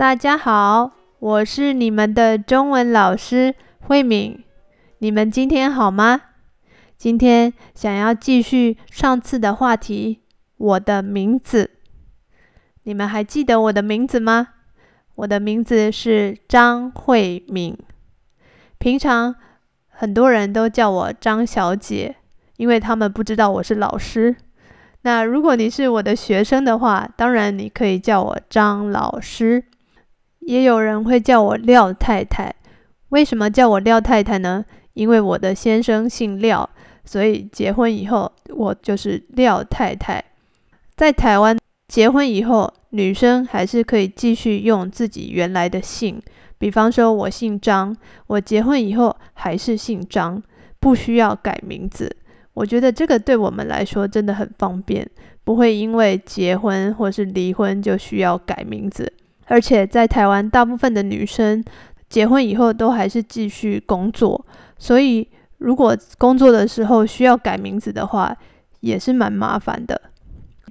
大家好，我是你们的中文老师慧敏。你们今天好吗？今天想要继续上次的话题，我的名字。你们还记得我的名字吗？我的名字是张慧敏。平常很多人都叫我张小姐，因为他们不知道我是老师。那如果你是我的学生的话，当然你可以叫我张老师。也有人会叫我廖太太，为什么叫我廖太太呢？因为我的先生姓廖，所以结婚以后我就是廖太太。在台湾结婚以后，女生还是可以继续用自己原来的姓，比方说我姓张，我结婚以后还是姓张，不需要改名字。我觉得这个对我们来说真的很方便，不会因为结婚或是离婚就需要改名字。而且在台湾，大部分的女生结婚以后都还是继续工作，所以如果工作的时候需要改名字的话，也是蛮麻烦的。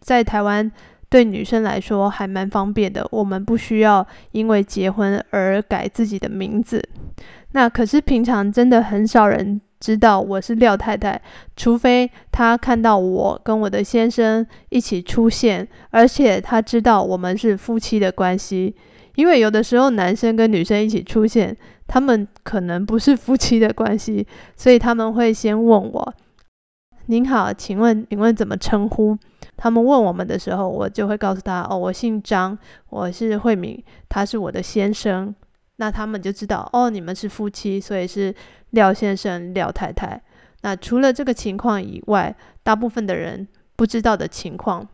在台湾，对女生来说还蛮方便的，我们不需要因为结婚而改自己的名字。那可是平常真的很少人。知道我是廖太太，除非他看到我跟我的先生一起出现，而且他知道我们是夫妻的关系。因为有的时候男生跟女生一起出现，他们可能不是夫妻的关系，所以他们会先问我：“您好，请问请问怎么称呼？”他们问我们的时候，我就会告诉他：“哦，我姓张，我是慧敏，他是我的先生。”那他们就知道哦，你们是夫妻，所以是廖先生、廖太太。那除了这个情况以外，大部分的人不知道的情况，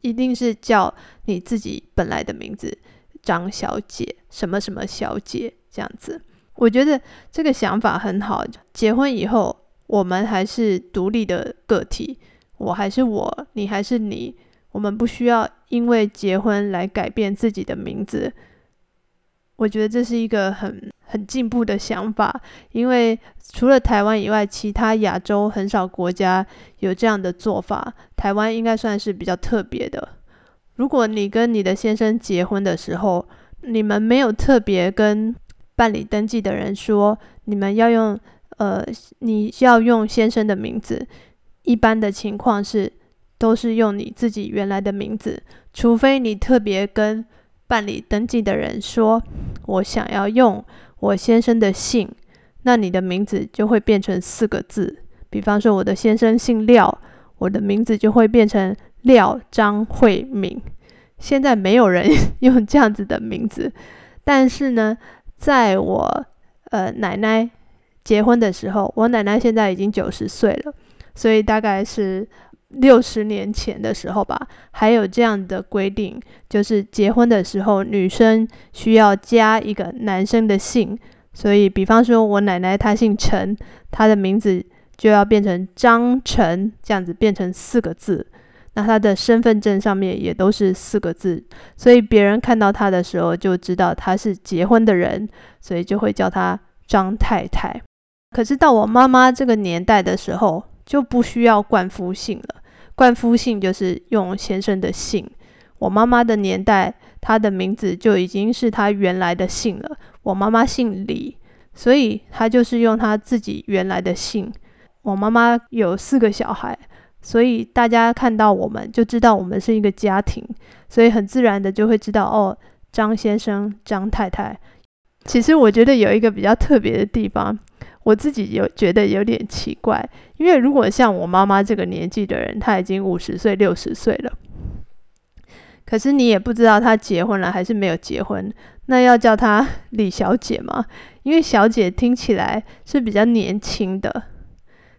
一定是叫你自己本来的名字张小姐、什么什么小姐这样子。我觉得这个想法很好。结婚以后，我们还是独立的个体，我还是我，你还是你，我们不需要因为结婚来改变自己的名字。我觉得这是一个很很进步的想法，因为除了台湾以外，其他亚洲很少国家有这样的做法。台湾应该算是比较特别的。如果你跟你的先生结婚的时候，你们没有特别跟办理登记的人说你们要用呃，你要用先生的名字，一般的情况是都是用你自己原来的名字，除非你特别跟。办理登记的人说：“我想要用我先生的姓，那你的名字就会变成四个字。比方说，我的先生姓廖，我的名字就会变成廖张慧敏。现在没有人 用这样子的名字，但是呢，在我呃奶奶结婚的时候，我奶奶现在已经九十岁了，所以大概是。”六十年前的时候吧，还有这样的规定，就是结婚的时候，女生需要加一个男生的姓。所以，比方说我奶奶她姓陈，她的名字就要变成张陈，这样子变成四个字。那她的身份证上面也都是四个字，所以别人看到她的时候就知道她是结婚的人，所以就会叫她张太太。可是到我妈妈这个年代的时候，就不需要冠夫姓了。冠夫姓就是用先生的姓。我妈妈的年代，她的名字就已经是她原来的姓了。我妈妈姓李，所以她就是用她自己原来的姓。我妈妈有四个小孩，所以大家看到我们就知道我们是一个家庭，所以很自然的就会知道哦，张先生、张太太。其实我觉得有一个比较特别的地方。我自己有觉得有点奇怪，因为如果像我妈妈这个年纪的人，她已经五十岁、六十岁了，可是你也不知道她结婚了还是没有结婚，那要叫她李小姐吗？因为小姐听起来是比较年轻的，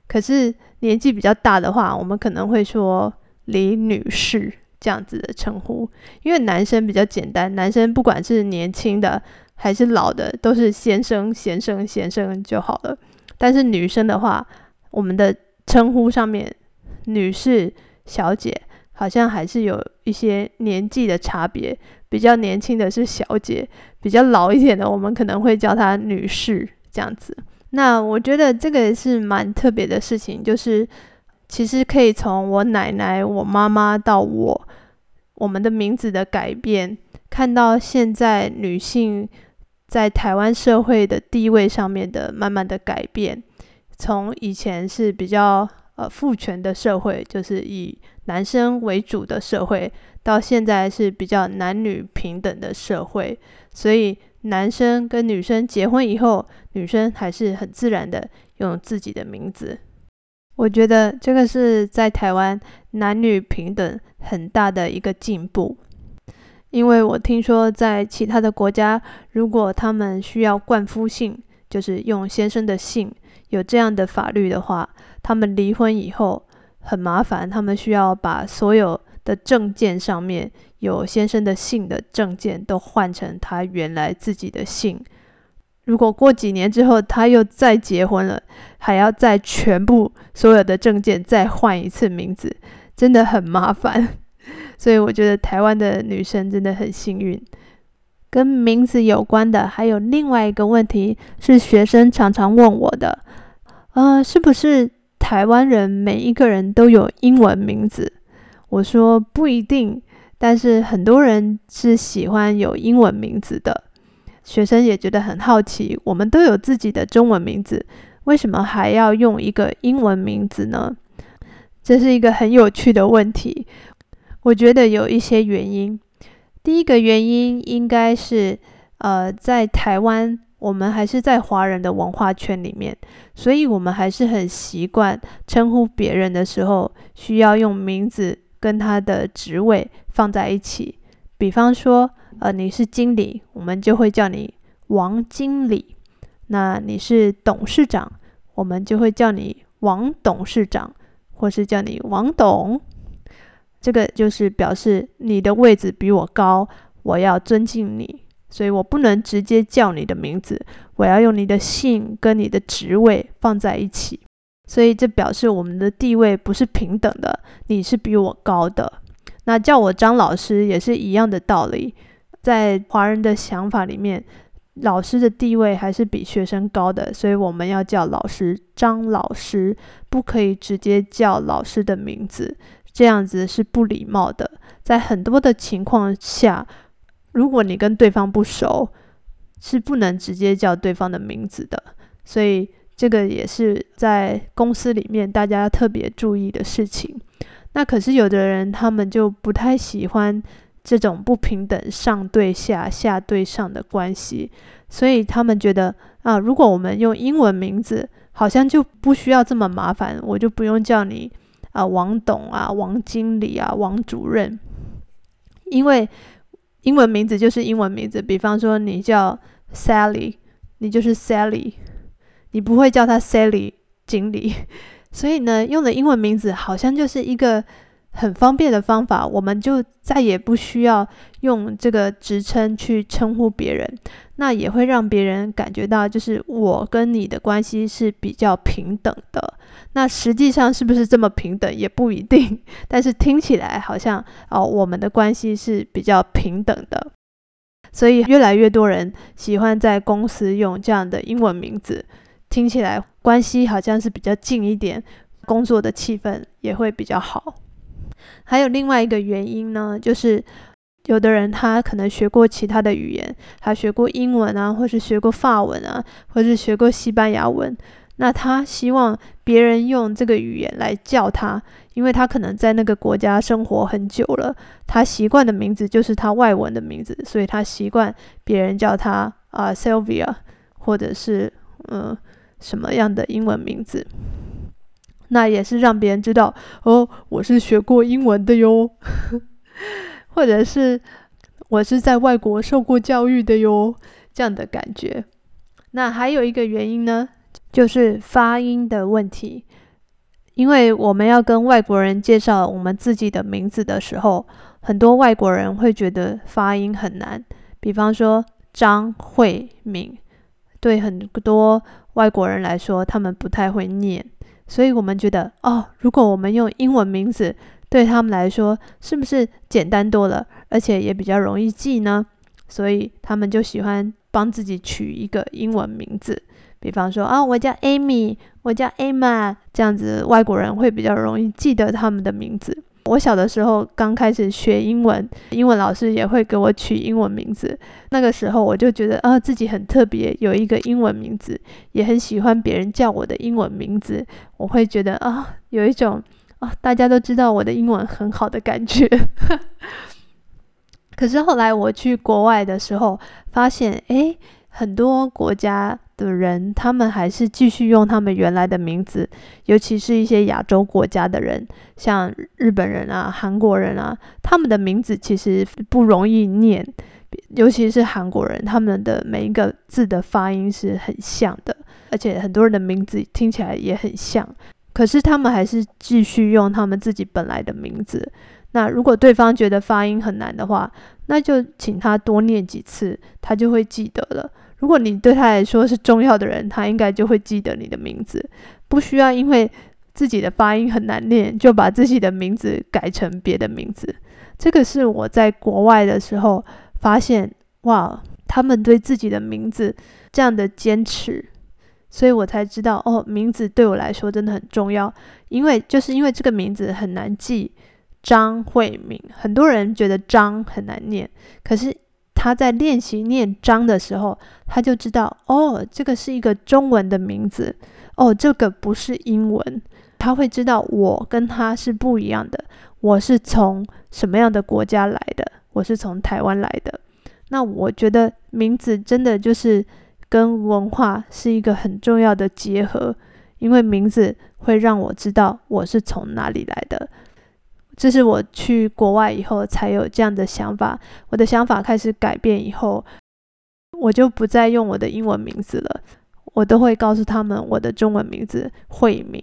可是年纪比较大的话，我们可能会说李女士这样子的称呼，因为男生比较简单，男生不管是年轻的。还是老的，都是先生、先生、先生就好了。但是女生的话，我们的称呼上面，女士、小姐，好像还是有一些年纪的差别。比较年轻的是小姐，比较老一点的，我们可能会叫她女士这样子。那我觉得这个是蛮特别的事情，就是其实可以从我奶奶、我妈妈到我，我们的名字的改变。看到现在女性在台湾社会的地位上面的慢慢的改变，从以前是比较呃父权的社会，就是以男生为主的社会，到现在是比较男女平等的社会，所以男生跟女生结婚以后，女生还是很自然的用自己的名字。我觉得这个是在台湾男女平等很大的一个进步，因为我听说在其他的国家，如果他们需要冠夫姓，就是用先生的姓，有这样的法律的话，他们离婚以后很麻烦，他们需要把所有的证件上面有先生的姓的证件都换成他原来自己的姓。如果过几年之后他又再结婚了，还要再全部所有的证件再换一次名字，真的很麻烦。所以我觉得台湾的女生真的很幸运。跟名字有关的还有另外一个问题是学生常常问我的，呃，是不是台湾人每一个人都有英文名字？我说不一定，但是很多人是喜欢有英文名字的。学生也觉得很好奇，我们都有自己的中文名字，为什么还要用一个英文名字呢？这是一个很有趣的问题。我觉得有一些原因。第一个原因应该是，呃，在台湾，我们还是在华人的文化圈里面，所以我们还是很习惯称呼别人的时候，需要用名字跟他的职位放在一起。比方说。呃，你是经理，我们就会叫你王经理；那你是董事长，我们就会叫你王董事长，或是叫你王董。这个就是表示你的位置比我高，我要尊敬你，所以我不能直接叫你的名字，我要用你的姓跟你的职位放在一起。所以这表示我们的地位不是平等的，你是比我高的。那叫我张老师也是一样的道理。在华人的想法里面，老师的地位还是比学生高的，所以我们要叫老师张老师，不可以直接叫老师的名字，这样子是不礼貌的。在很多的情况下，如果你跟对方不熟，是不能直接叫对方的名字的。所以这个也是在公司里面大家特别注意的事情。那可是有的人他们就不太喜欢。这种不平等上对下、下对上的关系，所以他们觉得啊，如果我们用英文名字，好像就不需要这么麻烦，我就不用叫你啊王董啊、王经理啊、王主任，因为英文名字就是英文名字。比方说你叫 Sally，你就是 Sally，你不会叫他 Sally 经理，所以呢，用的英文名字好像就是一个。很方便的方法，我们就再也不需要用这个职称去称呼别人，那也会让别人感觉到，就是我跟你的关系是比较平等的。那实际上是不是这么平等也不一定，但是听起来好像哦，我们的关系是比较平等的。所以越来越多人喜欢在公司用这样的英文名字，听起来关系好像是比较近一点，工作的气氛也会比较好。还有另外一个原因呢，就是有的人他可能学过其他的语言，他学过英文啊，或是学过法文啊，或是学过西班牙文。那他希望别人用这个语言来叫他，因为他可能在那个国家生活很久了，他习惯的名字就是他外文的名字，所以他习惯别人叫他啊 Sylvia，或者是嗯什么样的英文名字。那也是让别人知道哦，我是学过英文的哟，或者是我是在外国受过教育的哟，这样的感觉。那还有一个原因呢，就是发音的问题。因为我们要跟外国人介绍我们自己的名字的时候，很多外国人会觉得发音很难。比方说张慧敏，对很多外国人来说，他们不太会念。所以我们觉得，哦，如果我们用英文名字，对他们来说是不是简单多了，而且也比较容易记呢？所以他们就喜欢帮自己取一个英文名字，比方说，啊，我叫 Amy，我叫 Emma，这样子外国人会比较容易记得他们的名字。我小的时候刚开始学英文，英文老师也会给我取英文名字。那个时候我就觉得啊，自己很特别，有一个英文名字，也很喜欢别人叫我的英文名字。我会觉得啊，有一种啊，大家都知道我的英文很好的感觉。可是后来我去国外的时候，发现诶，很多国家。的人，他们还是继续用他们原来的名字，尤其是一些亚洲国家的人，像日本人啊、韩国人啊，他们的名字其实不容易念，尤其是韩国人，他们的每一个字的发音是很像的，而且很多人的名字听起来也很像，可是他们还是继续用他们自己本来的名字。那如果对方觉得发音很难的话，那就请他多念几次，他就会记得了。如果你对他来说是重要的人，他应该就会记得你的名字，不需要因为自己的发音很难念，就把自己的名字改成别的名字。这个是我在国外的时候发现，哇，他们对自己的名字这样的坚持，所以我才知道，哦，名字对我来说真的很重要，因为就是因为这个名字很难记，张慧敏，很多人觉得张很难念，可是。他在练习念章的时候，他就知道哦，这个是一个中文的名字，哦，这个不是英文。他会知道我跟他是不一样的，我是从什么样的国家来的？我是从台湾来的。那我觉得名字真的就是跟文化是一个很重要的结合，因为名字会让我知道我是从哪里来的。这是我去国外以后才有这样的想法。我的想法开始改变以后，我就不再用我的英文名字了，我都会告诉他们我的中文名字慧敏。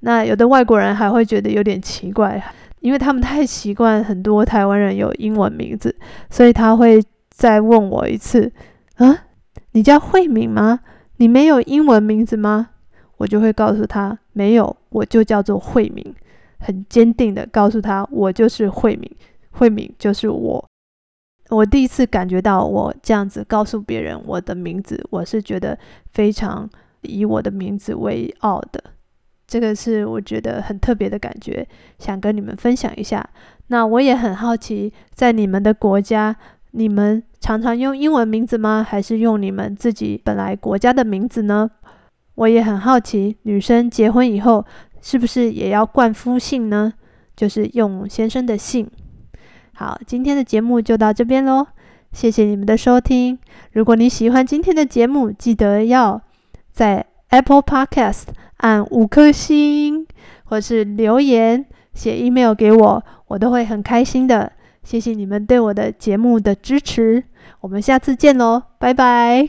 那有的外国人还会觉得有点奇怪，因为他们太习惯很多台湾人有英文名字，所以他会再问我一次：“啊，你叫慧敏吗？你没有英文名字吗？”我就会告诉他：“没有，我就叫做慧敏。”很坚定的告诉他，我就是慧敏，慧敏就是我。我第一次感觉到我这样子告诉别人我的名字，我是觉得非常以我的名字为傲的。这个是我觉得很特别的感觉，想跟你们分享一下。那我也很好奇，在你们的国家，你们常常用英文名字吗？还是用你们自己本来国家的名字呢？我也很好奇，女生结婚以后。是不是也要冠夫姓呢？就是用先生的姓。好，今天的节目就到这边喽，谢谢你们的收听。如果你喜欢今天的节目，记得要在 Apple Podcast 按五颗星，或是留言写 email 给我，我都会很开心的。谢谢你们对我的节目的支持，我们下次见喽，拜拜。